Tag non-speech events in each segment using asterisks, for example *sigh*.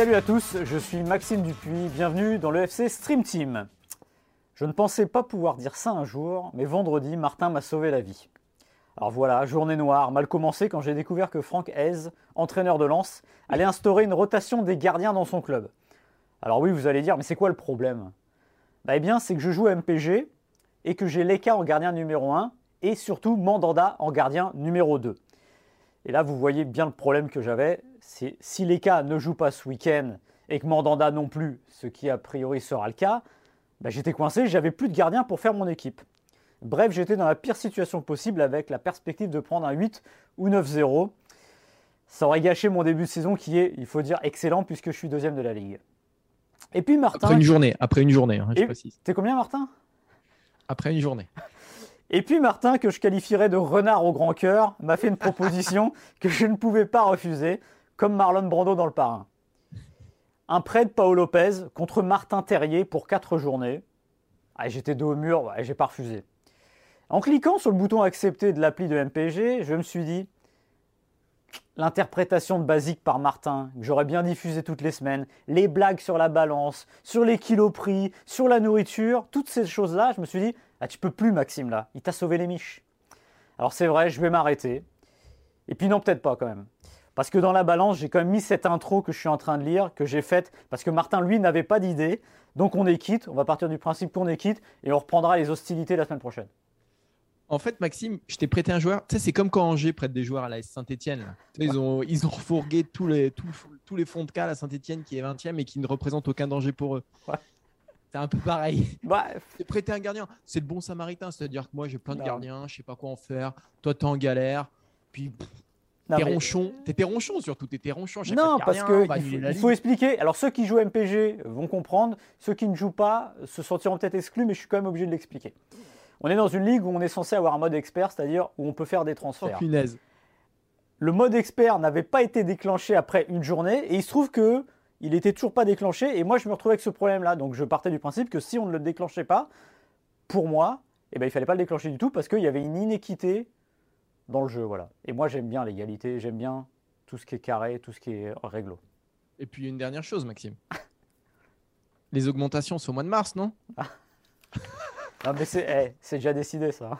Salut à tous, je suis Maxime Dupuis, bienvenue dans le FC Stream Team. Je ne pensais pas pouvoir dire ça un jour, mais vendredi, Martin m'a sauvé la vie. Alors voilà, journée noire, mal commencée quand j'ai découvert que Franck Hez, entraîneur de Lens, allait instaurer une rotation des gardiens dans son club. Alors oui, vous allez dire, mais c'est quoi le problème? Bah, Eh bien, c'est que je joue MPG et que j'ai Leka en gardien numéro 1 et surtout Mandanda en gardien numéro 2. Et là, vous voyez bien le problème que j'avais. C'est si Leka ne joue pas ce week-end et que Mandanda non plus, ce qui a priori sera le cas, bah, j'étais coincé, j'avais plus de gardien pour faire mon équipe. Bref, j'étais dans la pire situation possible avec la perspective de prendre un 8 ou 9-0. Ça aurait gâché mon début de saison qui est, il faut dire, excellent puisque je suis deuxième de la ligue. Et puis Martin. Après une journée, après une journée, hein, je précise. T'es combien Martin? Après une journée. *laughs* Et puis Martin, que je qualifierais de renard au grand cœur, m'a fait une proposition *laughs* que je ne pouvais pas refuser, comme Marlon Brando dans Le Parrain. Un prêt de Paolo Lopez contre Martin Terrier pour 4 journées. Ah, J'étais dos au mur, ouais, j'ai pas refusé. En cliquant sur le bouton accepter de l'appli de MPG, je me suis dit, l'interprétation de basique par Martin, que j'aurais bien diffusé toutes les semaines, les blagues sur la balance, sur les kilos pris, sur la nourriture, toutes ces choses-là, je me suis dit, ah, tu peux plus Maxime là, il t'a sauvé les miches. Alors c'est vrai, je vais m'arrêter. Et puis non, peut-être pas quand même. Parce que dans la balance, j'ai quand même mis cette intro que je suis en train de lire, que j'ai faite, parce que Martin, lui, n'avait pas d'idée. Donc on est quitte, on va partir du principe qu'on est quitte, et on reprendra les hostilités la semaine prochaine. En fait, Maxime, je t'ai prêté un joueur. Tu sais, c'est comme quand Angers prête des joueurs à la Saint-Etienne. Ils ont, ils ont refourgué tous les, tous, tous les fonds de cas à la Saint-Etienne qui est 20e et qui ne représente aucun danger pour eux. Ouais. C'est un peu pareil. Bref, T'es prêté un gardien. C'est le bon samaritain. C'est-à-dire que moi, j'ai plein de Non. gardiens, je sais pas quoi en faire. Toi, t'es en galère. Puis, t'es mais- ronchon. T'étais ronchon surtout. T'étais ronchon. Non, parce qu'il que il faut, il faut expliquer. Alors ceux qui jouent MPG vont comprendre, ceux qui ne jouent pas se sentiront peut-être exclus, mais je suis quand même obligé de l'expliquer. On est dans une ligue où on est censé avoir un mode expert, c'est-à-dire où on peut faire des Oh, transferts. punaise. le mode expert n'avait pas été déclenché après une journée et il se trouve que il était toujours pas déclenché et moi je me retrouvais avec ce problème là donc je partais du principe que si on ne le déclenchait pas pour moi eh ben il fallait pas le déclencher du tout parce qu'il y avait une inéquité dans le jeu voilà et moi j'aime bien l'égalité j'aime bien tout ce qui est carré tout ce qui est réglo Et puis, une dernière chose, Maxime. *laughs* Les augmentations, c'est au mois de mars, non? *laughs* non mais c'est eh, c'est déjà décidé ça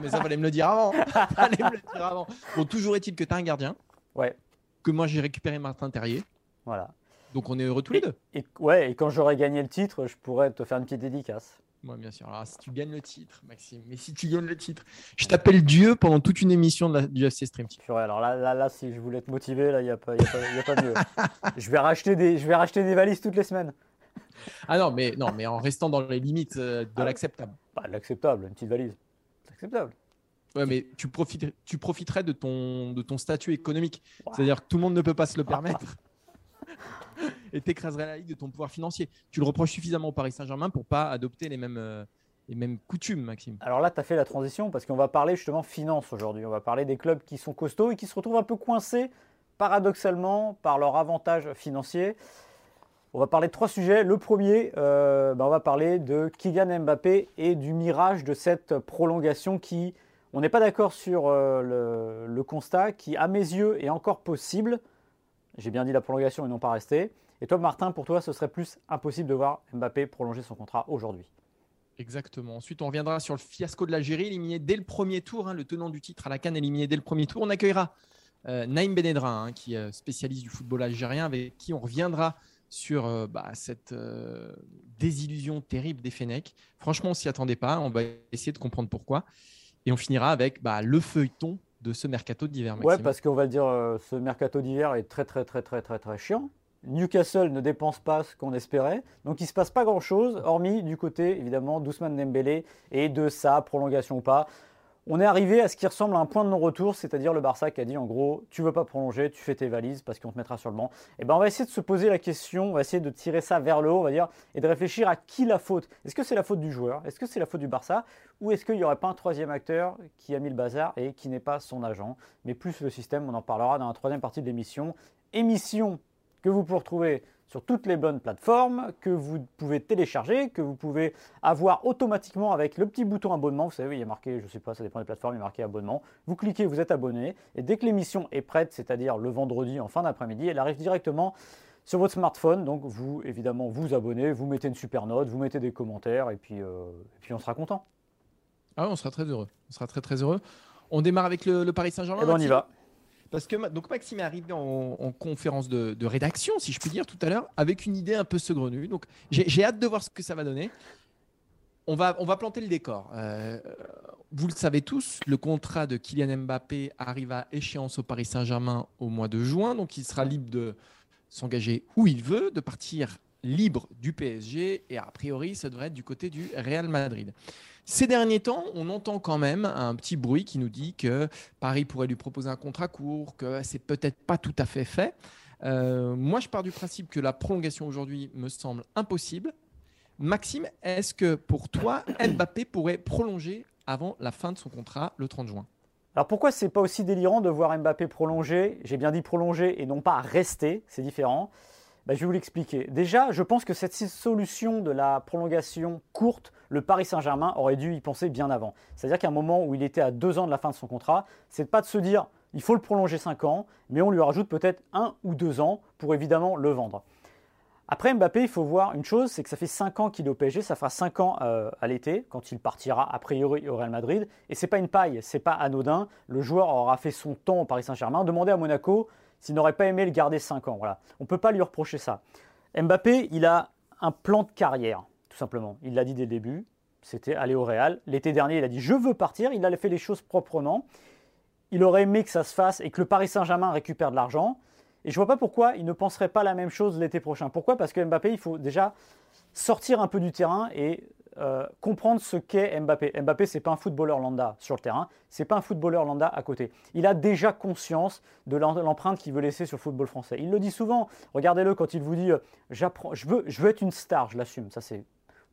Mais ça, fallait me le dire avant. *laughs* fallait me le dire avant. Bon, toujours est-il que tu as un gardien, ouais que moi j'ai récupéré Martin Terrier. voilà Donc on est heureux tous les deux. et ouais et quand j'aurai gagné le titre je pourrais te faire une petite dédicace Moi, bien sûr. Alors, si tu gagnes le titre, Maxime, mais si tu gagnes le titre, je t'appelle Dieu pendant toute une émission de la, du FC Stream Team. Purée, alors là, là, là, si je voulais te motiver, là, il n'y a, pas- y a, pas- y a pas mieux. *laughs* je, vais racheter des, je vais racheter des valises toutes les semaines. Ah non, mais, non, mais en restant dans les limites euh, de Ah. l'acceptable. Bah, l'acceptable, une petite valise. C'est acceptable. Ouais, mais tu, profites, tu profiterais de ton, de ton statut économique. C'est-à-dire que tout le monde ne peut pas se le permettre. *laughs* Et t'écraserais la ligue de ton pouvoir financier. Tu le reproches suffisamment au Paris Saint-Germain pour pas adopter les mêmes, euh, les mêmes coutumes, Maxime. Alors là, tu as fait la transition parce qu'on va parler justement finance aujourd'hui. On va parler des clubs qui sont costauds et qui se retrouvent un peu coincés, paradoxalement, par leur avantage financier. On va parler de trois sujets. Le premier, euh, bah, on va parler de Kylian Mbappé et du mirage de cette prolongation qui, on n'est pas d'accord sur euh, le, constat, qui à mes yeux est encore possible. J'ai bien dit la prolongation et non pas rester. Et toi, Martin, pour toi, ce serait plus impossible de voir Mbappé prolonger son contrat aujourd'hui. Exactement. Ensuite, on reviendra sur le fiasco de l'Algérie, éliminé dès le premier tour. hein, le tenant du titre à la Cannes, éliminé dès le premier tour. On accueillera euh, Naïm Benedra, hein, qui est euh, spécialiste du football algérien, avec qui on reviendra sur euh, bah, cette euh, désillusion terrible des Fenech. Franchement, on s'y attendait pas. On va essayer de comprendre pourquoi. Et on finira avec bah, le feuilleton de ce mercato d'hiver. Ouais, parce qu'on va le dire, euh, ce mercato d'hiver est très très très très très très chiant. Newcastle ne dépense pas ce qu'on espérait, donc il ne se passe pas grand-chose, hormis du côté évidemment d'Ousmane Dembélé et de sa prolongation ou pas on est arrivé à ce qui ressemble à un point de non-retour, c'est-à-dire le Barça qui a dit en gros, tu veux pas prolonger, tu fais tes valises parce qu'on te mettra sur le banc. Et eh ben on va essayer de se poser la question, on va essayer de tirer ça vers le haut, on va dire, et de réfléchir à qui la faute. Est-ce que c'est la faute du joueur? Est-ce que c'est la faute du Barça? Ou est-ce qu'il n'y aurait pas un troisième acteur qui a mis le bazar et qui n'est pas son agent? Mais plus le système, on en parlera dans la troisième partie de l'émission. Émission que vous pouvez retrouver sur toutes les bonnes plateformes, que vous pouvez télécharger, que vous pouvez avoir automatiquement avec le petit bouton abonnement. Vous savez, il y a marqué, je ne sais pas, ça dépend des plateformes, il y a marqué abonnement. Vous cliquez, vous êtes abonné, et dès que l'émission est prête, c'est-à-dire le vendredi en fin d'après-midi, elle arrive directement sur votre smartphone. Donc vous, évidemment, vous abonnez, vous mettez une super note, vous mettez des commentaires, et puis, euh, puis on sera content. Ah on sera très heureux. On sera très très heureux. On démarre avec le, Paris Saint-Germain. Et eh ben, on y va. Parce que donc Maxime est arrivé en, conférence de, rédaction, si je puis dire, tout à l'heure, avec une idée un peu saugrenue. Donc j'ai hâte de voir ce que ça va donner. On va, on va planter le décor. Euh, vous le savez tous, le contrat de Kylian Mbappé arrive à échéance au Paris Saint-Germain au mois de juin. Donc il sera libre de s'engager où il veut, de partir libre du PSG. Et a priori, ça devrait être du côté du Real Madrid. Ces derniers temps, on entend quand même un petit bruit qui nous dit que Paris pourrait lui proposer un contrat court, que c'est peut-être pas tout à fait fait. Euh, moi, je pars du principe que la prolongation aujourd'hui me semble impossible. Maxime, est-ce que pour toi, Mbappé pourrait prolonger avant la fin de son contrat le 30 juin? Alors pourquoi c'est pas aussi délirant de voir Mbappé prolonger? J'ai bien dit prolonger et non pas rester, c'est différent. Ben, je vais vous l'expliquer. Déjà, je pense que cette solution de la prolongation courte, le Paris Saint-Germain aurait dû y penser bien avant. C'est-à-dire qu'à un moment où il était à deux ans de la fin de son contrat, c'est pas de se dire il faut le prolonger cinq ans, mais on lui rajoute peut-être un ou deux ans pour évidemment le vendre. Après Mbappé, il faut voir une chose, c'est que ça fait cinq ans qu'il est au PSG, ça fera cinq ans euh, à l'été, quand il partira a priori au Real Madrid. Et c'est pas une paille, c'est pas anodin. Le joueur aura fait son temps au Paris Saint-Germain. Demandez à Monaco s'il n'aurait pas aimé le garder 5 ans. Voilà. On ne peut pas lui reprocher ça. Mbappé, il a un plan de carrière, tout simplement. Il l'a dit dès le début, c'était aller au Real. L'été dernier, il a dit je veux partir, il a fait les choses proprement. Il aurait aimé que ça se fasse et que le Paris Saint-Germain récupère de l'argent. Et je ne vois pas pourquoi il ne penserait pas la même chose l'été prochain. Pourquoi? Parce que Mbappé, il faut déjà sortir un peu du terrain et euh, comprendre ce qu'est Mbappé. Mbappé, c'est pas un footballeur lambda sur le terrain, c'est pas un footballeur lambda à côté. Il a déjà conscience de l'empreinte qu'il veut laisser sur le football français. Il le dit souvent. Regardez-le quand il vous dit euh, j'apprends, je veux, être une star, je l'assume. Ça, c'est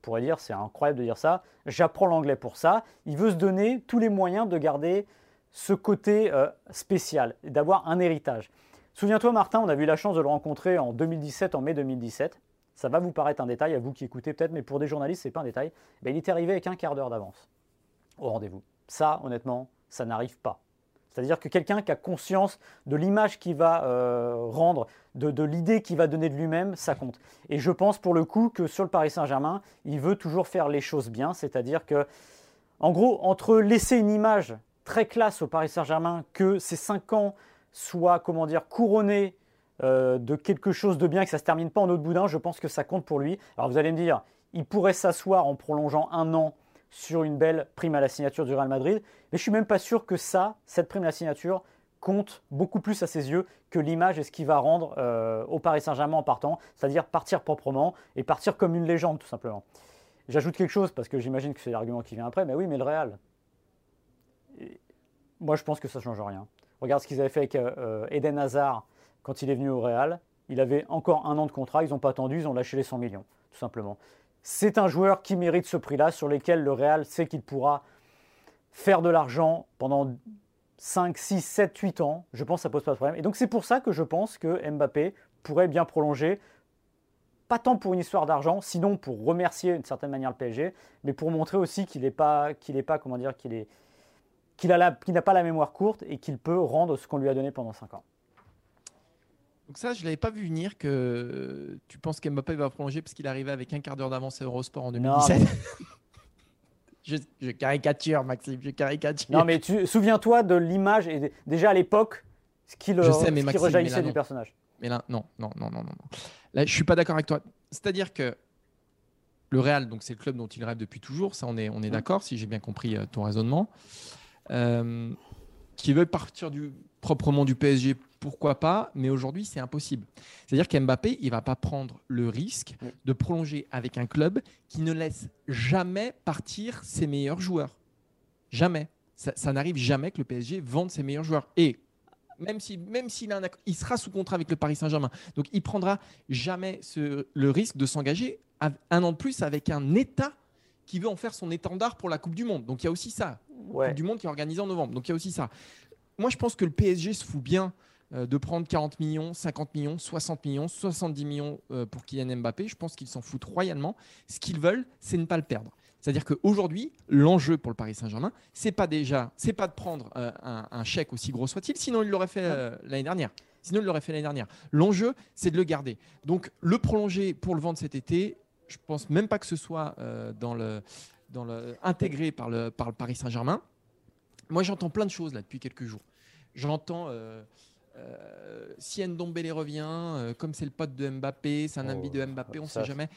pourrait dire, c'est incroyable de dire ça. J'apprends l'anglais pour ça. Il veut se donner tous les moyens de garder ce côté euh, spécial, d'avoir un héritage. Souviens-toi, Martin, on a eu la chance de le rencontrer en 2017, en mai 2017. Ça va vous paraître un détail, à vous qui écoutez peut-être, mais pour des journalistes, ce n'est pas un détail. Ben, il était arrivé avec un quart d'heure d'avance au rendez-vous. Ça, honnêtement, ça n'arrive pas. C'est-à-dire que quelqu'un qui a conscience de l'image qu'il va euh, rendre, de, l'idée qu'il va donner de lui-même, ça compte. Et je pense pour le coup que sur le Paris Saint-Germain, il veut toujours faire les choses bien. C'est-à-dire que, en gros, entre laisser une image très classe au Paris Saint-Germain, que ces cinq ans soient, comment dire, couronnés euh, de quelque chose de bien, que ça ne se termine pas en autre boudin, je pense que ça compte pour lui. Alors vous allez me dire, il pourrait s'asseoir en prolongeant un an sur une belle prime à la signature du Real Madrid, mais je suis même pas sûr que ça, cette prime à la signature, compte beaucoup plus à ses yeux que l'image et ce qu'il va rendre euh, au Paris Saint-Germain en partant, c'est-à-dire partir proprement et partir comme une légende tout simplement. J'ajoute quelque chose parce que j'imagine que c'est l'argument qui vient après, mais oui, mais le Real. moi, je pense que ça change rien. Regarde ce qu'ils avaient fait avec euh, Eden Hazard quand il est venu au Real. Il avait encore un an de contrat, ils n'ont pas attendu, ils ont lâché les 100 millions, tout simplement. C'est un joueur qui mérite ce prix-là, sur lequel le Real sait qu'il pourra faire de l'argent pendant 5, 6, 7, 8 ans. Je pense que ça ne pose pas de problème. Et donc c'est pour ça que je pense que Mbappé pourrait bien prolonger. Pas tant pour une histoire d'argent, sinon pour remercier d'une certaine manière le PSG, mais pour montrer aussi qu'il n'est pas, qu'il pas, comment dire, qu'il qu'il n'a pas la mémoire courte et qu'il peut rendre ce qu'on lui a donné pendant 5 ans. Donc ça, je ne l'avais pas vu venir que tu penses qu'Mbappé va prolonger parce qu'il arrivait avec un quart d'heure d'avance à Eurosport en 2017. *laughs* je, caricature, Maxime, je caricature. Non, mais tu souviens-toi de l'image et déjà à l'époque, ce qui, le, rejaillissait du personnage. Mais là, non, non, non, non, non. Là, je suis pas d'accord avec toi. C'est-à-dire que le Real, donc c'est le club dont il rêve depuis toujours. Ça, on est, on est mmh. d'accord, si j'ai bien compris euh, ton raisonnement. Euh, qui veulent partir du, proprement du PSG, pourquoi pas, mais aujourd'hui, c'est impossible. C'est-à-dire qu'Mbappé, il va pas prendre le risque de prolonger avec un club qui ne laisse jamais partir ses meilleurs joueurs. Jamais. Ça, n'arrive jamais que le PSG vende ses meilleurs joueurs. Et même s'il même s'il il sera sous contrat avec le Paris Saint-Germain. Donc, il prendra jamais le risque de s'engager un an de plus avec un État qui veut en faire son étendard pour la Coupe du Monde. Donc, il y a aussi ça. Coupe du Monde qui est organisée en novembre. Donc, il y a aussi ça. Moi, je pense que le PSG se fout bien de prendre 40 millions, 50 millions, 60 millions, 70 millions euh, pour Kylian Mbappé. Je pense qu'ils s'en foutent royalement. Ce qu'ils veulent, c'est ne pas le perdre. C'est-à-dire qu'aujourd'hui, l'enjeu pour le Paris Saint-Germain, c'est pas déjà, c'est pas de prendre euh, un, chèque aussi gros soit-il, sinon il l'aurait fait l'année dernière. Sinon, il l'aurait fait l'année dernière. L'enjeu, c'est de le garder. Donc, le prolonger pour le vendre cet été, je pense même pas que ce soit dans le, dans le, intégré par le, par le Paris Saint-Germain. Moi, j'entends plein de choses là depuis quelques jours. J'entends euh, si Ndombele revient, euh, comme c'est le pote de Mbappé, c'est un ami de Mbappé, on ne sait jamais.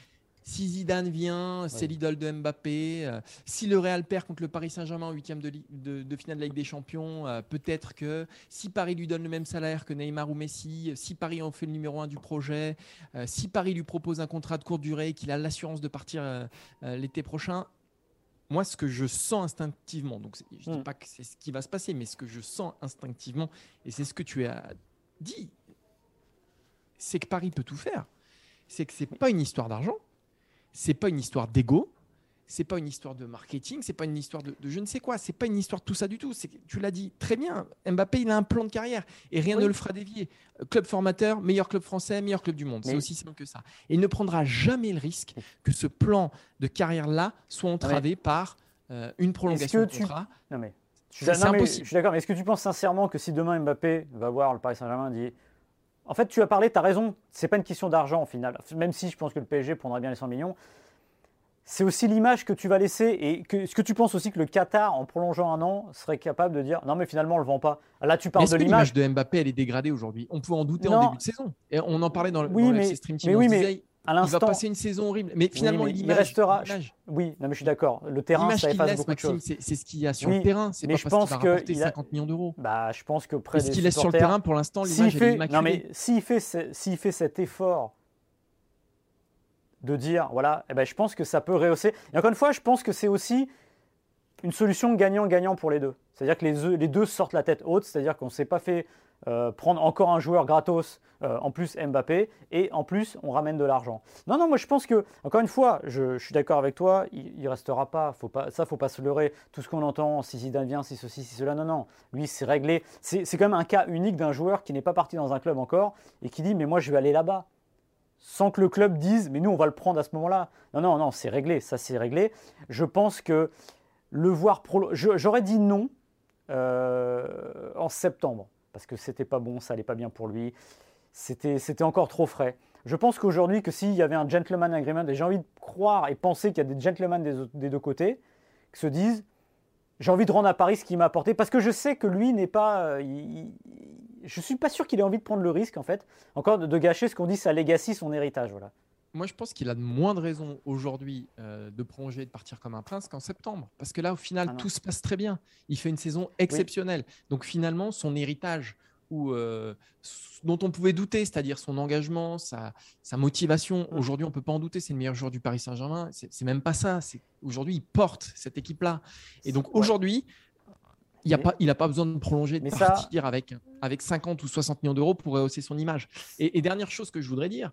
Si Zidane vient, c'est l'idole de Mbappé. Euh, si le Real perd contre le Paris Saint-Germain en huitième de, de, finale de la Ligue des Champions, peut-être que si Paris lui donne le même salaire que Neymar ou Messi, si Paris en fait le numéro un du projet, si Paris lui propose un contrat de courte durée, qu'il a l'assurance de partir l'été prochain, moi, ce que je sens instinctivement, donc je ne dis hmm. pas que c'est ce qui va se passer, mais ce que je sens instinctivement, et c'est ce que tu as dit, c'est que Paris peut tout faire. C'est que c'est pas une histoire d'argent, c'est pas une histoire d'ego, c'est pas une histoire de marketing, c'est pas une histoire de, je ne sais quoi, c'est pas une histoire de tout ça du tout. Tu l'as dit très bien, Mbappé, il a un plan de carrière et rien ne le fera dévier. Club formateur, meilleur club français, meilleur club du monde. C'est aussi simple que ça. Et il ne prendra jamais le risque que ce plan de carrière-là soit entravé par euh, une prolongation de contrat. Non mais je suis d'accord, mais est-ce que tu penses sincèrement que si demain Mbappé va voir le Paris Saint-Germain dit en fait, tu as parlé, tu as raison, c'est pas une question d'argent au final. Même si je pense que le PSG prendra bien les 100 millions, c'est aussi l'image que tu vas laisser. Et que, est-ce que tu penses aussi que le Qatar, en prolongeant un an, serait capable de dire non, mais finalement, on le vend pas? Là, tu parles de l'image. de Mbappé, elle est dégradée aujourd'hui? On pouvait en douter en début de saison. Et on en parlait dans le, oui, mais, Stream Team. Mais oui, mais à il va passer une saison horrible. Mais finalement, il restera. Oui, non, mais je suis d'accord. Le terrain, ça efface beaucoup de choses. C'est ce qu'il y a sur le terrain. C'est pas je parce qu'il va rapporter 50 millions d'euros. Bah, je pense que près Ce qu'il laisse sur le terrain, pour l'instant, l'image est immaculée. Non, mais s'il fait cet effort de dire, voilà, eh ben, je pense que ça peut rehausser. Et encore une fois, je pense que c'est aussi une solution gagnant-gagnant pour les deux. C'est-à-dire que les, les, deux sortent la tête haute, c'est-à-dire qu'on ne s'est pas fait euh, prendre encore un joueur gratos, euh, en plus Mbappé, et en plus on ramène de l'argent. Non, non, moi je pense que, encore une fois, je, suis d'accord avec toi, il, ne restera pas, faut pas, ça faut pas se leurrer, tout ce qu'on entend, si Zidane vient, si ceci, si cela, non, non, lui c'est réglé. C'est quand même un cas unique d'un joueur qui n'est pas parti dans un club encore, et qui dit, mais moi je vais aller là-bas sans que le club dise mais nous on va le prendre à ce moment-là. Non, non, non, c'est réglé, ça c'est réglé. Je pense que le voir j'aurais dit non euh, en septembre parce que c'était pas bon, ça allait pas bien pour lui, c'était encore trop frais. Je pense qu'aujourd'hui, que s'il y avait un gentleman agreement, j'ai envie de croire et penser qu'il y a des gentlemen des, deux côtés, qui se disent j'ai envie de rendre à Paris ce qu'il m'a apporté, parce que je sais que lui n'est pas. Euh, je suis pas sûr qu'il ait envie de prendre le risque, en fait, encore de, gâcher ce qu'on dit sa legacy, son héritage. Voilà. Moi, je pense qu'il a de moins de raisons aujourd'hui euh, de prolonger, de partir comme un prince qu'en septembre. Parce que là, au final, ah tout se passe très bien. Il fait une saison exceptionnelle. Donc, finalement, son héritage, ou, euh, dont on pouvait douter, c'est-à-dire son engagement, sa, sa motivation, mmh. aujourd'hui, on ne peut pas en douter. C'est le meilleur joueur du Paris Saint-Germain. C'est même pas ça. Aujourd'hui, il porte cette équipe-là. Et donc, aujourd'hui, il n'a pas, pas besoin de prolonger, de partir avec, avec 50 ou 60 millions d'euros pour rehausser son image. Et, dernière chose que je voudrais dire,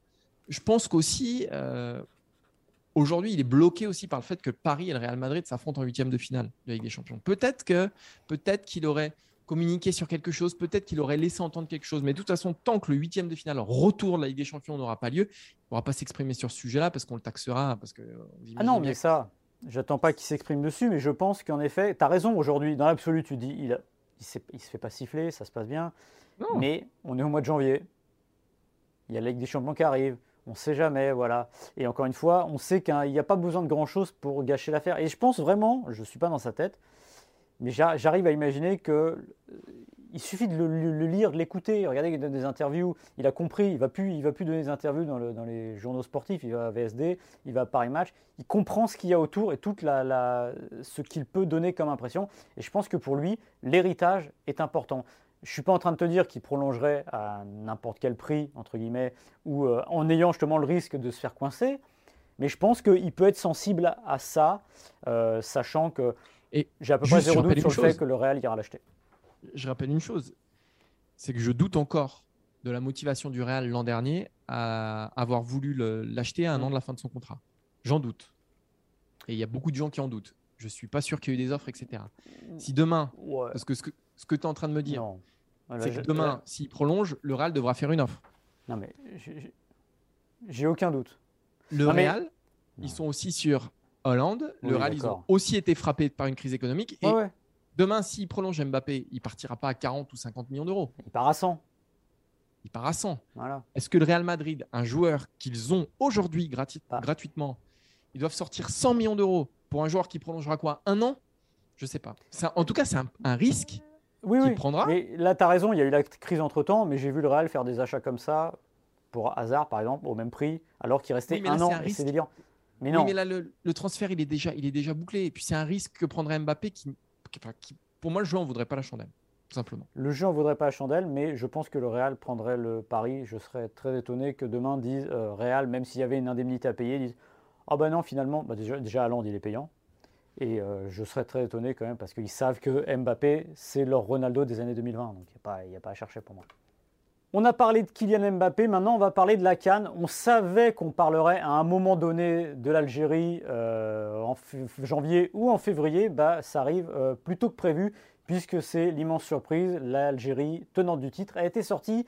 je pense qu'aussi, euh, aujourd'hui, il est bloqué aussi par le fait que Paris et le Real Madrid s'affrontent en huitième de finale de la Ligue des Champions. Peut-être que, peut-être qu'il aurait communiqué sur quelque chose, peut-être qu'il aurait laissé entendre quelque chose, mais de toute façon, tant que le huitième de finale retour de la Ligue des Champions n'aura pas lieu, il ne pourra pas s'exprimer sur ce sujet-là parce qu'on le taxera. Parce que ah non, mais ça, J'attends pas qu'il s'exprime dessus, mais je pense qu'en effet, tu as raison aujourd'hui. Dans l'absolu, tu dis, il, il, se fait pas siffler, ça se passe bien. Mais on est au mois de janvier. Il y a la Ligue des Champions qui arrive. On ne sait jamais, voilà. Et encore une fois, on sait qu'il n'y a pas besoin de grand-chose pour gâcher l'affaire. Et je pense vraiment, je ne suis pas dans sa tête, mais j'arrive à imaginer euh, il suffit de le, lire, de l'écouter. Regardez, il donne des interviews. Il a compris. Il va plus, il va plus donner des interviews dans, dans, les journaux sportifs. Il va à VSD, il va à Paris Match. Il comprend ce qu'il y a autour et toute la, ce qu'il peut donner comme impression. Et je pense que pour lui, l'héritage est important. Je ne suis pas en train de te dire qu'il prolongerait à n'importe quel prix, entre guillemets, ou euh, en ayant justement le risque de se faire coincer. Mais je pense qu'il peut être sensible à ça, euh, sachant que j'ai à peu près zéro doute sur le fait que le Real ira l'acheter. Je rappelle une chose, c'est que je doute encore de la motivation du Real l'an dernier à avoir voulu l'acheter à un an de la fin de son contrat. J'en doute. Et il y a beaucoup de gens qui en doutent. Je ne suis pas sûr qu'il y ait eu des offres, etc. Si demain, parce que ce que, tu es en train de me dire, c'est que demain, s'il prolonge, le Real devra faire une offre. Non, mais j'ai aucun doute. Le Real, ils sont aussi sur Hollande. le Real, ils ont aussi été frappés par une crise économique. Et demain, s'il prolonge Mbappé, il partira pas à 40 ou 50 millions d'euros. Il part à 100. Il part à 100. Voilà. Est-ce que le Real Madrid, un joueur qu'ils ont aujourd'hui gratuitement, ils doivent sortir 100 millions d'euros pour un joueur qui prolongera quoi Un an? Je sais pas. en tout cas, c'est un, risque oui, qu'il prendra. Mais là, tu as raison, il y a eu la crise entre temps, mais j'ai vu le Real faire des achats comme ça, pour Hazard par exemple, au même prix, alors qu'il restait un an. C'est délirant. Mais non. mais là, le, transfert, il est, déjà, il est déjà bouclé. Et puis, c'est un risque que prendrait Mbappé qui, pour moi, le jeu en voudrait pas la chandelle. Simplement. Le jeu en voudrait pas la chandelle, mais je pense que le Real prendrait le pari. Je serais très étonné que demain disent euh, Real, même s'il y avait une indemnité à payer, disent Ah ben non, finalement, bah déjà, déjà il est payant. Et euh, je serais très étonné quand même parce qu'ils savent que Mbappé, c'est leur Ronaldo des années 2020. Donc il n'y a, pas à chercher pour moi. On a parlé de Kylian Mbappé, maintenant on va parler de la Cannes. On savait qu'on parlerait à un moment donné de l'Algérie euh, en janvier ou en février. Bah, ça arrive euh, plus tôt que prévu puisque c'est l'immense surprise. L'Algérie, tenante du titre, a été sortie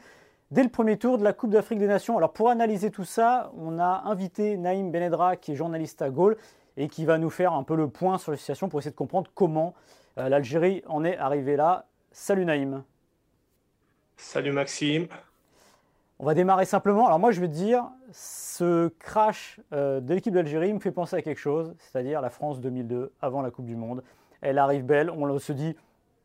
dès le premier tour de la Coupe d'Afrique des Nations. Alors pour analyser tout ça, on a invité Naïm Benedra qui est journaliste à Gaulle et qui va nous faire un peu le point sur la situation pour essayer de comprendre comment euh, l'Algérie en est arrivée là. Salut Naïm. Salut Maxime. On va démarrer simplement. Alors moi je veux te dire, ce crash euh, de l'équipe d'Algérie me fait penser à quelque chose, c'est-à-dire la France 2002, avant la Coupe du Monde. Elle arrive belle, on se dit,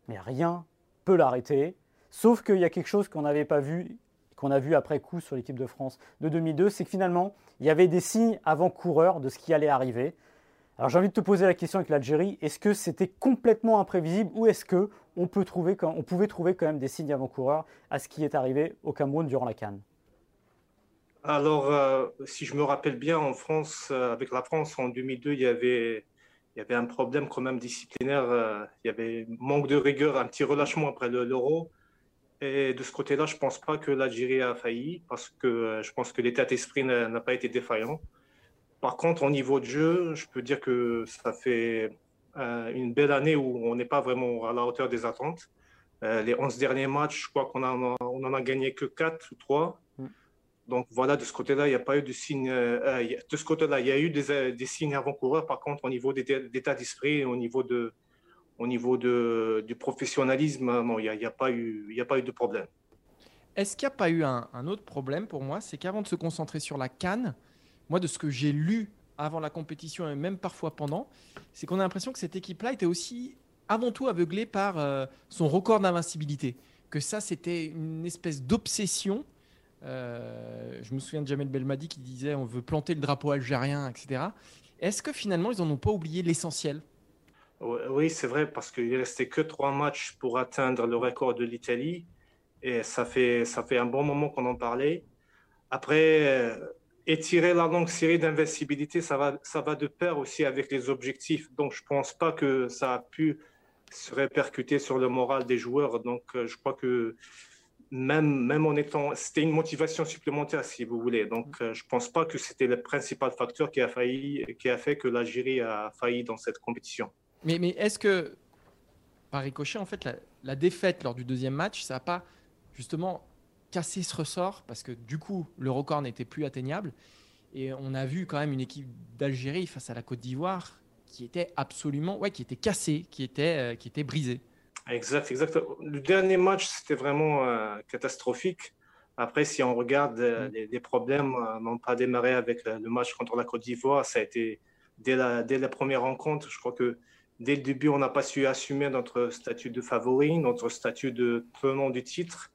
mais rien peut l'arrêter. Sauf qu'il y a quelque chose qu'on n'avait pas vu, qu'on a vu après coup sur l'équipe de France de 2002, c'est que finalement, il y avait des signes avant-coureurs de ce qui allait arriver. Alors j'ai envie de te poser la question avec l'Algérie, est-ce que c'était complètement imprévisible ou est-ce que on, peut trouver, on pouvait trouver quand même des signes avant-coureurs à ce qui est arrivé au Cameroun durant la Cannes? Alors, euh, si je me rappelle bien, en France, euh, avec la France en 2002, il y avait, il y avait un problème quand même disciplinaire. Euh, il y avait manque de rigueur, un petit relâchement après l'euro. Et de ce côté-là, je ne pense pas que l'Algérie a failli parce que je pense que l'état d'esprit n'a pas été défaillant. Par contre, au niveau de jeu, je peux dire que ça fait euh, une belle année où on n'est pas vraiment à la hauteur des attentes. Euh, les 11 derniers matchs, je crois qu'on n'en a, on a gagné que 4 ou 3. Mm. Donc voilà, de ce côté-là, il n'y a pas eu de signes. Euh, de ce côté-là, il y a eu des, des signes avant-coureurs. Par contre, au niveau d'état d'esprit, au niveau, de, au niveau de, du professionnalisme, non, il n'y a, y a, pas eu, il a pas eu de problème. Est-ce qu'il n'y a pas eu un, un, autre problème pour moi? C'est qu'avant de se concentrer sur la canne, moi, de ce que j'ai lu avant la compétition et même parfois pendant, c'est qu'on a l'impression que cette équipe-là était aussi avant tout aveuglée par euh, son record d'invincibilité. Que ça, c'était une espèce d'obsession. Euh, je me souviens de Jamel Belmadi qui disait on veut planter le drapeau algérien, etc. Est-ce que finalement, ils n'en ont pas oublié l'essentiel? Oui, c'est vrai, parce qu'il restait que trois matchs pour atteindre le record de l'Italie. Et ça fait, ça fait un bon moment qu'on en parlait. Après, étirer la longue série d'invincibilité, ça va, ça va de pair aussi avec les objectifs. Donc, je ne pense pas que ça a pu se répercuter sur le moral des joueurs. Donc, euh, je crois que même, même en étant. C'était une motivation supplémentaire, si vous voulez. Donc, euh, je ne pense pas que c'était le principal facteur qui a, failli, qui a fait que l'Algérie a failli dans cette compétition. Mais, mais est-ce que, par ricochet, en fait, la, la défaite lors du deuxième match, ça n'a pas justement casser ce ressort parce que du coup, le record n'était plus atteignable. Et on a vu quand même une équipe d'Algérie face à la Côte d'Ivoire qui était absolument, ouais, qui était cassée, qui était, euh, qui était brisée. Exact, exact. Le dernier match, c'était vraiment euh, catastrophique. Après, si on regarde, euh, mm. les, problèmes n'ont pas démarré avec le match contre la Côte d'Ivoire. Ça a été dès la, dès la première rencontre. Je crois que dès le début, on n'a pas su assumer notre statut de favori, notre statut de tenant du titre.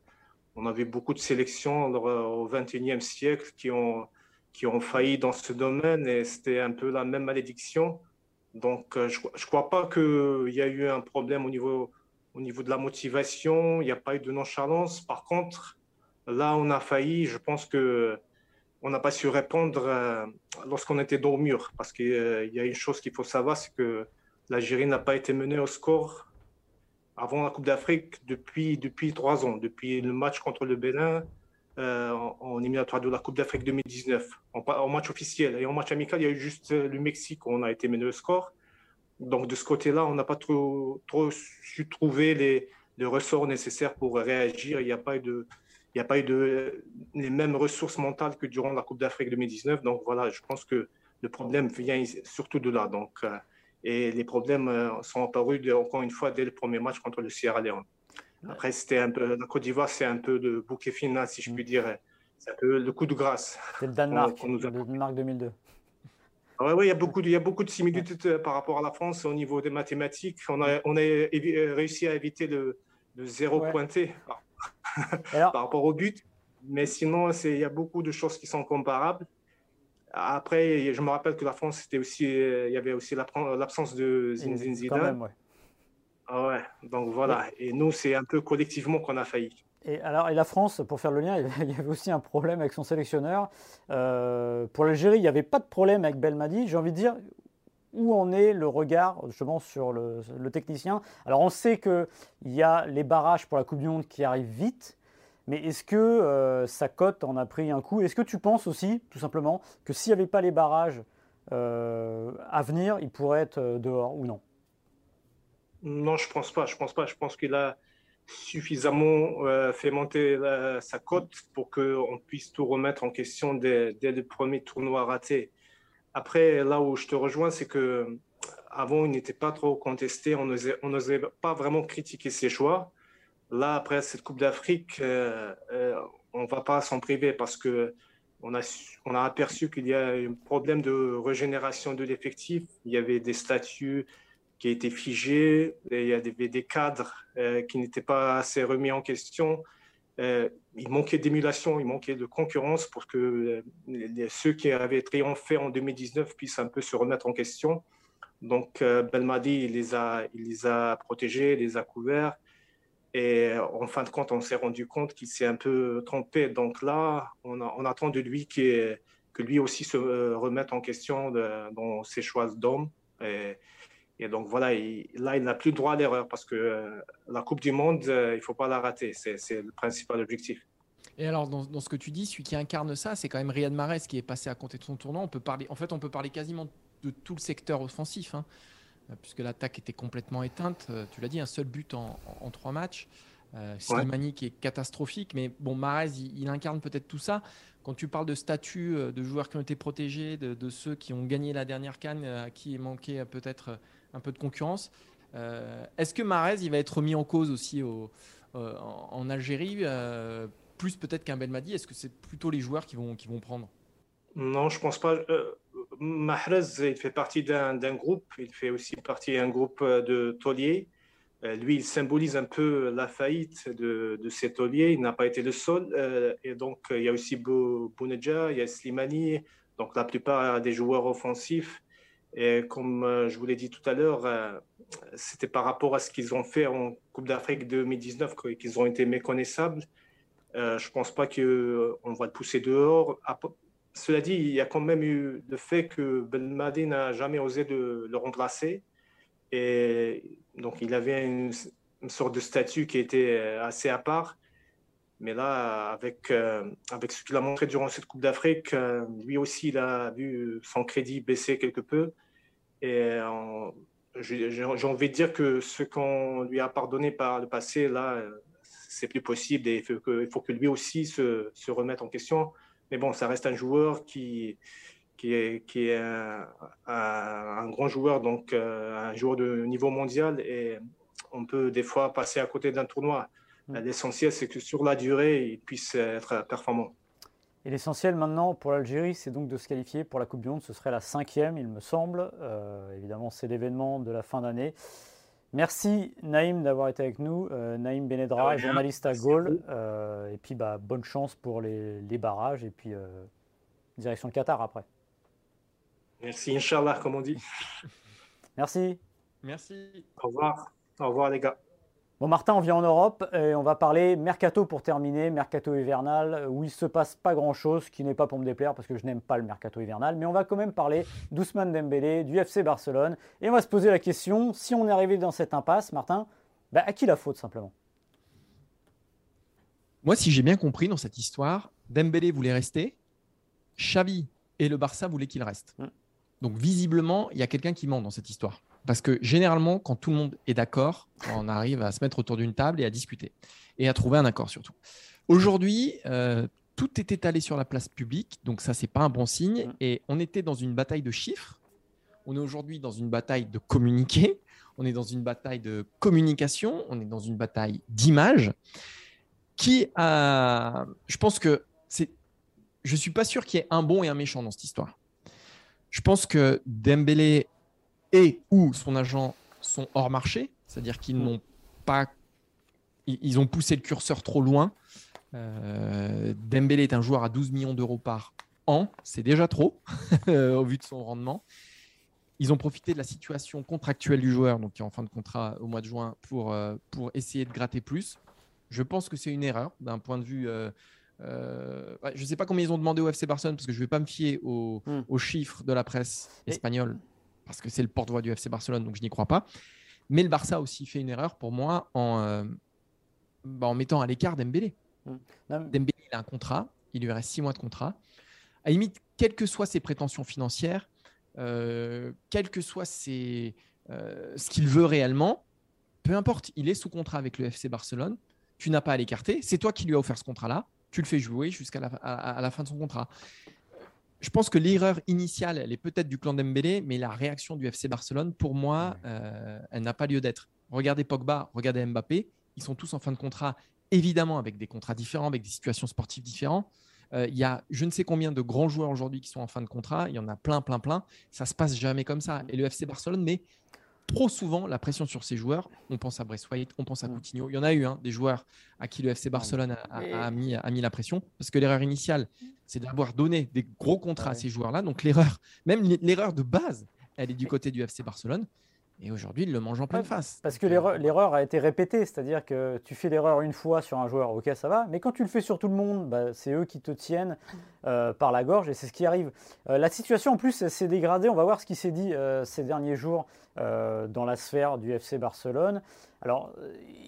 On avait beaucoup de sélections au XXIe siècle qui ont, qui ont failli dans ce domaine et c'était un peu la même malédiction. Donc, euh, je ne crois pas qu'il y a eu un problème au niveau, au niveau de la motivation, il n'y a pas eu de nonchalance. Par contre, là, on a failli, je pense que on n'a pas su répondre euh, lorsqu'on était dans le mur. Parce qu'il y a une chose qu'il faut savoir, c'est que l'Algérie n'a pas été menée au score avant la Coupe d'Afrique depuis, depuis trois ans, depuis le match contre le Bénin euh, en, éliminatoire de la Coupe d'Afrique 2019, en, match officiel. Et en match amical, il y a eu juste le Mexique où on a été mené au score. Donc de ce côté-là, on n'a pas trop, su trouver les, ressorts nécessaires pour réagir. Il n'y a pas eu de, il n'y a pas eu de, les mêmes ressources mentales que durant la Coupe d'Afrique 2019. Donc voilà, je pense que le problème vient surtout de là. Donc, euh, et les problèmes euh, sont apparus encore une fois dès le premier match contre le Sierra Leone. Après, c'était un peu, la Côte d'Ivoire, c'est un peu le bouquet final, si je puis dire. C'est un peu le coup de grâce. C'est le Danemark, le Danemark 2002. Oui, ouais, il, y a beaucoup de, il y a beaucoup de similitudes euh, par rapport à la France au niveau des mathématiques. On a, on a réussi à éviter le, zéro pointé *laughs* par rapport au but. Mais sinon, il y a beaucoup de choses qui sont comparables. Après, je me rappelle que la France, c'était aussi, il y avait aussi l'absence de Zinedine Zidane. ouais. Ah ouais, donc voilà. Et nous, c'est un peu collectivement qu'on a failli. Et alors, et la France, pour faire le lien, *laughs* il y avait aussi un problème avec son sélectionneur. Euh, pour l'Algérie, il n'y avait pas de problème avec Belmadi. J'ai envie de dire, où en est le regard justement sur le, technicien? Alors on sait qu'il y a les barrages pour la Coupe du Monde qui arrivent vite, mais est-ce que euh, sa cote en a pris un coup? Est-ce que tu penses aussi, tout simplement, que s'il n'y avait pas les barrages euh, à venir, il pourrait être euh, dehors ou non? Non, je pense pas. Je pense pas. Je pense qu'il a suffisamment fait monter sa cote pour qu'on puisse tout remettre en question dès, dès le premier tournoi raté. Après, là où je te rejoins, c'est que avant, il n'était pas trop contesté. On n'osait pas vraiment critiquer ses choix. Là, après cette Coupe d'Afrique, euh, euh, on ne va pas s'en priver parce que on a, on a aperçu qu'il y a un problème de régénération de l'effectif. Il y avait des statuts qui étaient figés, il y avait des cadres euh, qui n'étaient pas assez remis en question. Il manquait d'émulation, il manquait de concurrence pour que ceux qui avaient triomphé en 2019 puissent un peu se remettre en question. Donc, Belmadi, il les, a, il les a protégés, les a couverts. Et en fin de compte, on s'est rendu compte qu'il s'est un peu trompé. Donc là, on, on attend de lui que lui aussi se remette en question dans ses choix d'hommes. Et donc voilà, là, il n'a plus droit à l'erreur parce que euh, la Coupe du Monde, euh, il ne faut pas la rater. C'est le principal objectif. Et alors, dans, ce que tu dis, celui qui incarne ça, c'est quand même Riyad Mahrez qui est passé à compter de son tournant. On peut parler, en fait, on peut parler quasiment de tout le secteur offensif, hein, euh, puisque l'attaque était complètement éteinte. Tu l'as dit, un seul but en, trois matchs. Euh, Slimani qui est catastrophique, mais bon, Mahrez, il, incarne peut-être tout ça. Quand tu parles de statut de joueurs qui ont été protégés, de, de ceux qui ont gagné la dernière canne, à qui manquait peut-être un peu de concurrence. Euh, est-ce que Marez il va être mis en cause aussi au, euh, en, Algérie, euh, plus peut-être qu'un Belmadi? Est-ce que c'est plutôt les joueurs qui vont, qui vont prendre? Non, je pense pas. Mahrez, il fait partie d'un groupe. Il fait aussi partie d'un groupe de tauliers. lui, il symbolise un peu la faillite de, de ces tauliers. Il n'a pas été le seul. et donc, il y a aussi Bouneja, il y a Slimani. Donc, la plupart des joueurs offensifs et comme euh, je vous l'ai dit tout à l'heure, euh, c'était par rapport à ce qu'ils ont fait en Coupe d'Afrique 2019 qu'ils ont été méconnaissables. Euh, je ne pense pas qu'on va le pousser dehors. Cela dit, il y a quand même eu le fait que Belmadi n'a jamais osé le remplacer. Et donc, il avait une, sorte de statut qui était assez à part. Mais là, avec, avec ce qu'il a montré durant cette Coupe d'Afrique, lui aussi, il a vu son crédit baisser quelque peu. Et j'ai envie de dire que ce qu'on lui a pardonné par le passé, là, c'est plus possible et il faut que, il faut que lui aussi se, se, remette en question. Mais bon, ça reste un joueur qui, qui est, qui est un, un, grand joueur, donc euh, un joueur de niveau mondial et on peut des fois passer à côté d'un tournoi. Mm. L'essentiel, c'est que sur la durée, il puisse être performant. Et l'essentiel maintenant pour l'Algérie, c'est donc de se qualifier pour la Coupe du Monde. Ce serait la cinquième, il me semble. évidemment, c'est l'événement de la fin d'année. Merci Naïm d'avoir été avec nous. Euh, Naïm Benedra, journaliste à Gaulle. Euh, et puis bah, bonne chance pour les, barrages et puis euh, direction le Qatar après. Merci, Inch'Allah, comme on dit. Merci. Merci. Au revoir. Au revoir les gars. Bon, Martin, on vient en Europe et on va parler mercato pour terminer, mercato hivernal, où il se passe pas grand-chose, ce qui n'est pas pour me déplaire parce que je n'aime pas le mercato hivernal, mais on va quand même parler d'Ousmane Dembélé, du FC Barcelone, et on va se poser la question, si on est arrivé dans cette impasse, Martin, bah, à qui la faute simplement? Moi, si j'ai bien compris dans cette histoire, Dembélé voulait rester, Xavi et le Barça voulaient qu'il reste. Mm. Donc visiblement, il y a quelqu'un qui ment dans cette histoire. Parce que généralement, quand tout le monde est d'accord, on arrive à se mettre autour d'une table et à discuter et à trouver un accord surtout. Aujourd'hui, euh, tout est étalé sur la place publique, donc ça, c'est pas un bon signe. Mm. Et on était dans une bataille de chiffres. On est aujourd'hui dans une bataille de communiquer. On est dans une bataille de communication. On est dans une bataille d'image qui a. Je pense que c'est. Je suis pas sûr qu'il y ait un bon et un méchant dans cette histoire. Je pense que Dembélé et ou son agent sont hors marché, c'est-à-dire qu'ils mm. n'ont pas, ils ont poussé le curseur trop loin. Euh, Dembélé est un joueur à 12 millions d'euros par an, c'est déjà trop *laughs* au vu de son rendement. Ils ont profité de la situation contractuelle du joueur, donc qui est en fin de contrat au mois de juin, pour, euh, pour essayer de gratter plus. Je pense que c'est une erreur d'un point de vue. Euh, je ne sais pas combien ils ont demandé au FC Barcelone parce que je ne vais pas me fier mm. aux, chiffres de la presse espagnole parce que c'est le porte-voix du FC Barcelone, donc je n'y crois pas. Mais le Barça a aussi fait une erreur pour moi en, euh, bah, en mettant à l'écart Dembélé. Mmh. Dembélé, il a un contrat, il lui reste six mois de contrat. À limite, quelles que soient ses prétentions financières, euh, quel que soit ses, euh, ce qu'il veut réellement, peu importe, il est sous contrat avec le FC Barcelone. Tu n'as pas à l'écarter. C'est toi qui lui as offert ce contrat-là. Tu le fais jouer jusqu'à la, à la fin de son contrat je pense que l'erreur initiale, elle est peut-être du clan Dembélé, mais la réaction du FC Barcelone, pour moi, euh, elle n'a pas lieu d'être. Regardez Pogba, regardez Mbappé, ils sont tous en fin de contrat, évidemment avec des contrats différents, avec des situations sportives différentes. Euh, il y a je ne sais combien de grands joueurs aujourd'hui qui sont en fin de contrat, il y en a plein, plein, plein. Ça se passe jamais comme ça. Et le FC Barcelone met trop souvent la pression sur ses joueurs. On pense à Braithwaite, on pense à mm. Coutinho. Il y en a eu hein, des joueurs à qui le FC Barcelone a, mis, a mis, la pression parce que l'erreur initiale, c'est d'avoir donné des gros contrats à ces joueurs-là. Donc l'erreur, même l'erreur de base, elle est du côté du FC Barcelone. Et aujourd'hui, il le mange en pleine face. Parce que euh, l'erreur a été répétée, c'est-à-dire que tu fais l'erreur une fois sur un joueur, ok, ça va, mais quand tu le fais sur tout le monde, bah, c'est eux qui te tiennent euh, par la gorge et c'est ce qui arrive. Euh, la situation en plus s'est dégradée, on va voir ce qui s'est dit ces derniers jours dans la sphère du FC Barcelone. Alors,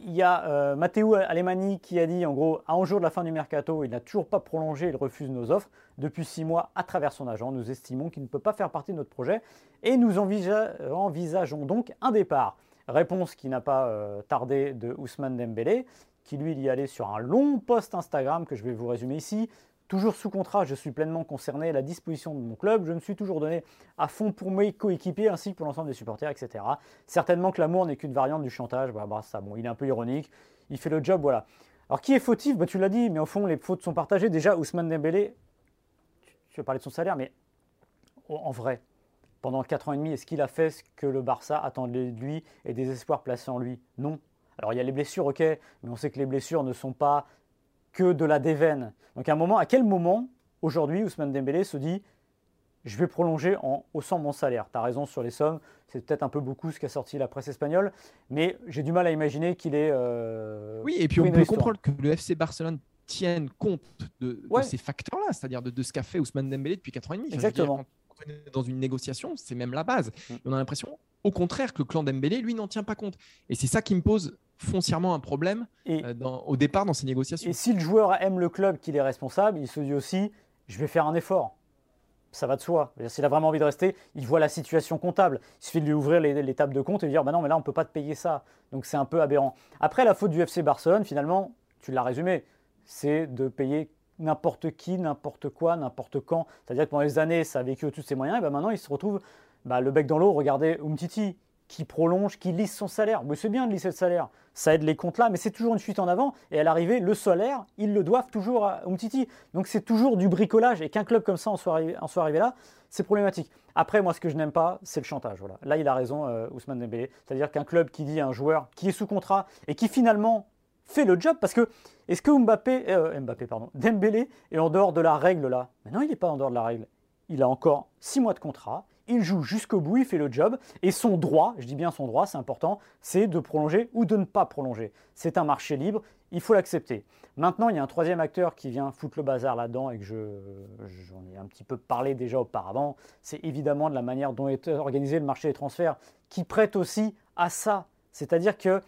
il y a Matteo Alemani qui a dit, en gros, à un jour de la fin du mercato, il n'a toujours pas prolongé, il refuse nos offres. Depuis six mois, à travers son agent, nous estimons qu'il ne peut pas faire partie de notre projet et nous envisageons donc un départ. Réponse qui n'a pas euh, tardé de Ousmane Dembélé, qui lui y allait sur un long post Instagram que je vais vous résumer ici. Toujours sous contrat, je suis pleinement concerné à la disposition de mon club. Je me suis toujours donné à fond pour mes coéquipiers ainsi que pour l'ensemble des supporters, etc. Certainement que l'amour n'est qu'une variante du chantage. Bah, bah, bon, il est un peu ironique. Il fait le job, voilà. Alors qui est fautif? Bah, Tu l'as dit, mais au fond, les fautes sont partagées. Déjà, Ousmane Dembélé, tu veux parler de son salaire, mais en vrai, pendant 4 ans et demi, est-ce qu'il a fait ce que le Barça attendait de lui et des espoirs placés en lui? Non. Alors il y a les blessures, ok, mais on sait que les blessures ne sont pas que de la déveine. Donc à un moment, à quel moment, aujourd'hui, Ousmane Dembélé se dit je vais prolonger en haussant mon salaire? Tu as raison sur les sommes, c'est peut-être un peu beaucoup ce qu'a sorti la presse espagnole, mais j'ai du mal à imaginer qu'il est. Euh, oui, et puis on peut comprendre que le FC Barcelone tienne compte de, ces facteurs-là, c'est-à-dire de, ce qu'a fait Ousmane Dembélé depuis 4 ans et demi. Exactement dans une négociation, c'est même la base. Mm. on a l'impression, au contraire, que le clan d'Embélé, lui, n'en tient pas compte. Et c'est ça qui me pose foncièrement un problème euh, au départ dans ces négociations. Et si le joueur aime le club qu'il est responsable, il se dit aussi, je vais faire un effort. Ça va de soi. S'il a vraiment envie de rester, il voit la situation comptable. Il suffit de lui ouvrir les, tables de compte et lui dire bah non, mais là, on ne peut pas te payer ça. Donc c'est un peu aberrant. Après, la faute du FC Barcelone, finalement, tu l'as résumé, c'est de payer n'importe qui, n'importe quoi, n'importe quand. C'est-à-dire que pendant les années, ça a vécu tous ses moyens, et ben maintenant, il se retrouve bah, le bec dans l'eau. Regardez Umtiti, qui prolonge, qui lisse son salaire. Mais c'est bien de lisser le salaire, ça aide les comptes là, mais c'est toujours une fuite en avant. Et à l'arrivée, le salaire, ils le doivent toujours à Umtiti. Donc c'est toujours du bricolage. Et qu'un club comme ça en soit arrivé, en soit arrivé là, c'est problématique. Après, moi, ce que je n'aime pas, c'est le chantage. Voilà. Là, il a raison, euh, Ousmane Dembélé. C'est-à-dire qu'un club qui dit à un joueur qui est sous contrat et qui finalement fait le job, parce que est-ce que Mbappé, euh, Mbappé pardon, *laughs* Dembélé est en dehors de la règle là? Mais non, il n'est pas en dehors de la règle. Il a encore six mois de contrat il joue jusqu'au bout, il fait le job, et son droit, je dis bien son droit, c'est important, c'est de prolonger ou de ne pas prolonger. C'est un marché libre, il faut l'accepter. Maintenant, il y a un troisième acteur qui vient foutre le bazar là-dedans et que j'en ai un petit peu parlé déjà auparavant, c'est évidemment de la manière dont est organisé le marché des transferts, qui prête aussi à ça. C'est-à-dire que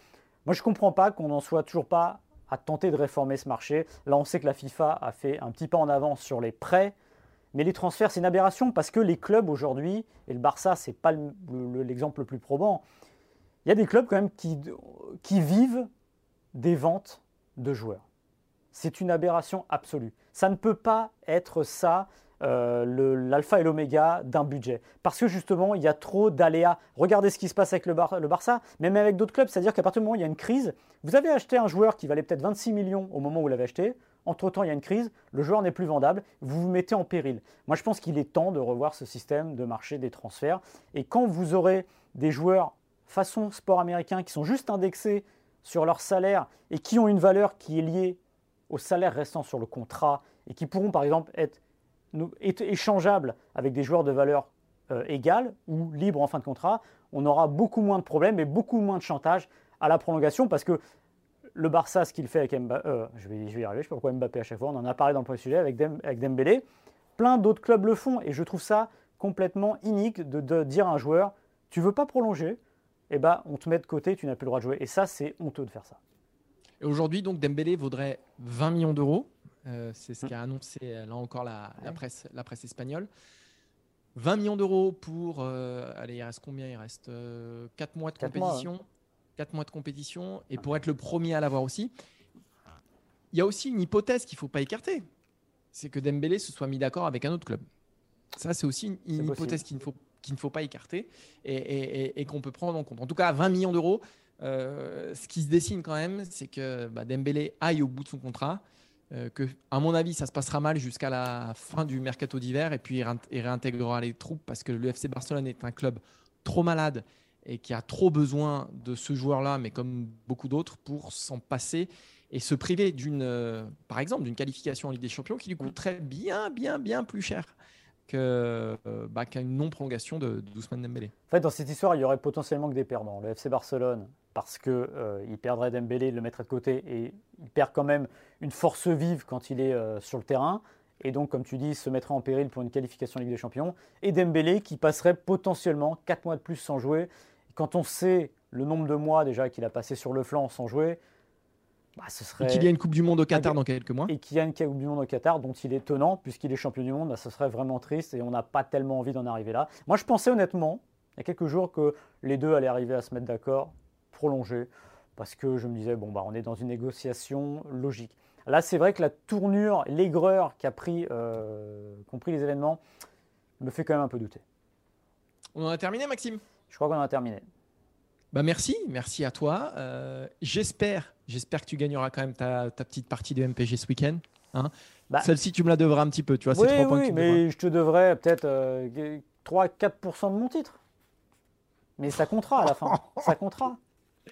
moi, je ne comprends pas qu'on n'en soit toujours pas à tenter de réformer ce marché. Là, on sait que la FIFA a fait un petit pas en avance sur les prêts, mais les transferts, c'est une aberration parce que les clubs aujourd'hui, et le Barça, ce n'est pas l'exemple le, plus probant, il y a des clubs quand même qui vivent des ventes de joueurs. C'est une aberration absolue. Ça ne peut pas être ça, euh, l'alpha et l'oméga d'un budget. Parce que justement, il y a trop d'aléas. Regardez ce qui se passe avec le, le Barça, même avec d'autres clubs. C'est-à-dire qu'à partir du moment où il y a une crise, vous avez acheté un joueur qui valait peut-être 26 millions au moment où vous l'avez acheté. Entre-temps, il y a une crise, le joueur n'est plus vendable, vous vous mettez en péril. Moi, je pense qu'il est temps de revoir ce système de marché des transferts. Et quand vous aurez des joueurs façon sport américain qui sont juste indexés sur leur salaire et qui ont une valeur qui est liée au salaire restant sur le contrat et qui pourront par exemple être, échangeables avec des joueurs de valeur euh, égale ou libres en fin de contrat, on aura beaucoup moins de problèmes et beaucoup moins de chantage à la prolongation parce que le Barça, ce qu'il fait avec Mbappé, euh, je, vais, y arriver, je sais pas pourquoi Mbappé à chaque fois, on en a parlé dans le premier sujet avec, Dembélé, plein d'autres clubs le font et je trouve ça complètement inique de, dire à un joueur, tu veux pas prolonger, eh ben, on te met de côté, tu n'as plus le droit de jouer. Et ça, c'est honteux de faire ça. Et aujourd'hui, donc Dembélé vaudrait 20 millions d'euros. Euh, c'est ce qu'a annoncé euh, là encore la, presse, la presse espagnole. 20 millions d'euros pour. allez, il reste combien? Il reste 4 mois de compétition. 4 mois de compétition, et pour être le premier à l'avoir aussi. Il y a aussi une hypothèse qu'il ne faut pas écarter, c'est que Dembélé se soit mis d'accord avec un autre club. Ça, c'est aussi une, hypothèse qu'il ne, faut, qu'il ne faut pas écarter et, qu'on peut prendre en compte. En tout cas, à 20 millions d'euros, euh, ce qui se dessine quand même, c'est que bah, Dembélé aille au bout de son contrat, euh, que, à mon avis, ça se passera mal jusqu'à la fin du mercato d'hiver, et puis il réintégrera les troupes parce que le FC Barcelone est un club trop malade et qui a trop besoin de ce joueur-là, mais comme beaucoup d'autres, pour s'en passer et se priver d'une, euh, par exemple, d'une qualification en Ligue des Champions qui lui coûterait bien, bien, bien plus cher euh, bah, qu'une non-prolongation de, de Dembélé. En fait, dans cette histoire, il y aurait potentiellement que des perdants. Le FC Barcelone, parce qu'il euh, perdrait Dembélé, il le mettrait de côté, et il perd quand même une force vive quand il est sur le terrain. Et donc, comme tu dis, se mettrait en péril pour une qualification Ligue des Champions. Et Dembélé qui passerait potentiellement 4 mois de plus sans jouer quand on sait le nombre de mois déjà qu'il a passé sur le flanc sans jouer, bah, ce serait... Et qu'il y a une Coupe du Monde au Qatar dans quelques mois. Et qu'il y a une Coupe du Monde au Qatar dont il est tenant, puisqu'il est champion du monde, bah, ce serait vraiment triste et on n'a pas tellement envie d'en arriver là. Moi, je pensais honnêtement, il y a quelques jours, que les deux allaient arriver à se mettre d'accord, prolonger, parce que je me disais, bon, bah, on est dans une négociation logique. Là, c'est vrai que la tournure, l'aigreur qu'a pris, euh, pris les événements, me fait quand même un peu douter. On en a terminé, Maxime? Je crois qu'on a terminé. Bah merci, merci à toi. Euh, j'espère, j'espère que tu gagneras quand même ta, petite partie de MPG ce week-end. Hein? Bah. Celle-ci, tu me la devras un petit peu, tu vois. Oui, trois points mais je te devrais peut-être 3-4% euh, de mon titre. Mais ça comptera à la fin. *laughs* ça comptera.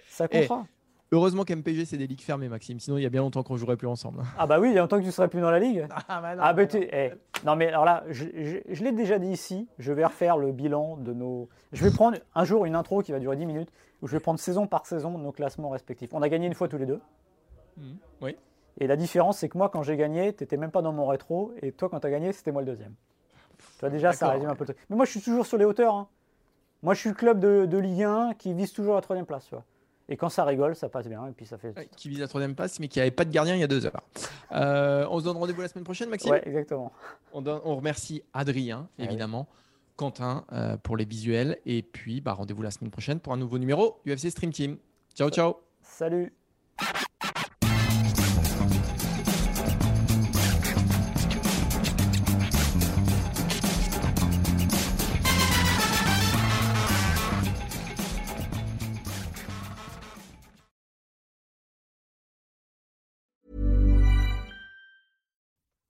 Ça eh, comptera. Heureusement qu'MPG, c'est des ligues fermées, Maxime. Sinon, il y a bien longtemps qu'on jouerait plus ensemble. *laughs* Ah bah oui, il y a longtemps que tu serais plus dans la ligue. *laughs* Ah bah non. Ah bah eh, non mais alors là, je, l'ai déjà dit ici, je vais refaire le bilan de nos... Je vais prendre un jour une intro qui va durer 10 minutes, où je vais prendre saison par saison nos classements respectifs. On a gagné une fois tous les deux. Mmh. oui. Et la différence, c'est que moi, quand j'ai gagné, tu n'étais même pas dans mon rétro, et toi, quand tu as gagné, c'était moi le deuxième. Tu vois, déjà, ça résume un peu le truc. Mais moi, je suis toujours sur les hauteurs. Hein. Moi, je suis le club de, de Ligue 1 qui vise toujours la troisième place. Tu vois. Et quand ça rigole, ça passe bien. Et puis ça fait. qui vise la troisième place, mais qui n'avait pas de gardien il y a deux heures. Euh, on se donne rendez-vous la semaine prochaine, Maxime? Ouais, exactement. On, on remercie Adrien, ah évidemment, Quentin euh, pour les visuels. Et puis, bah, rendez-vous la semaine prochaine pour un nouveau numéro UFC Stream Team. Ciao, ciao. Salut.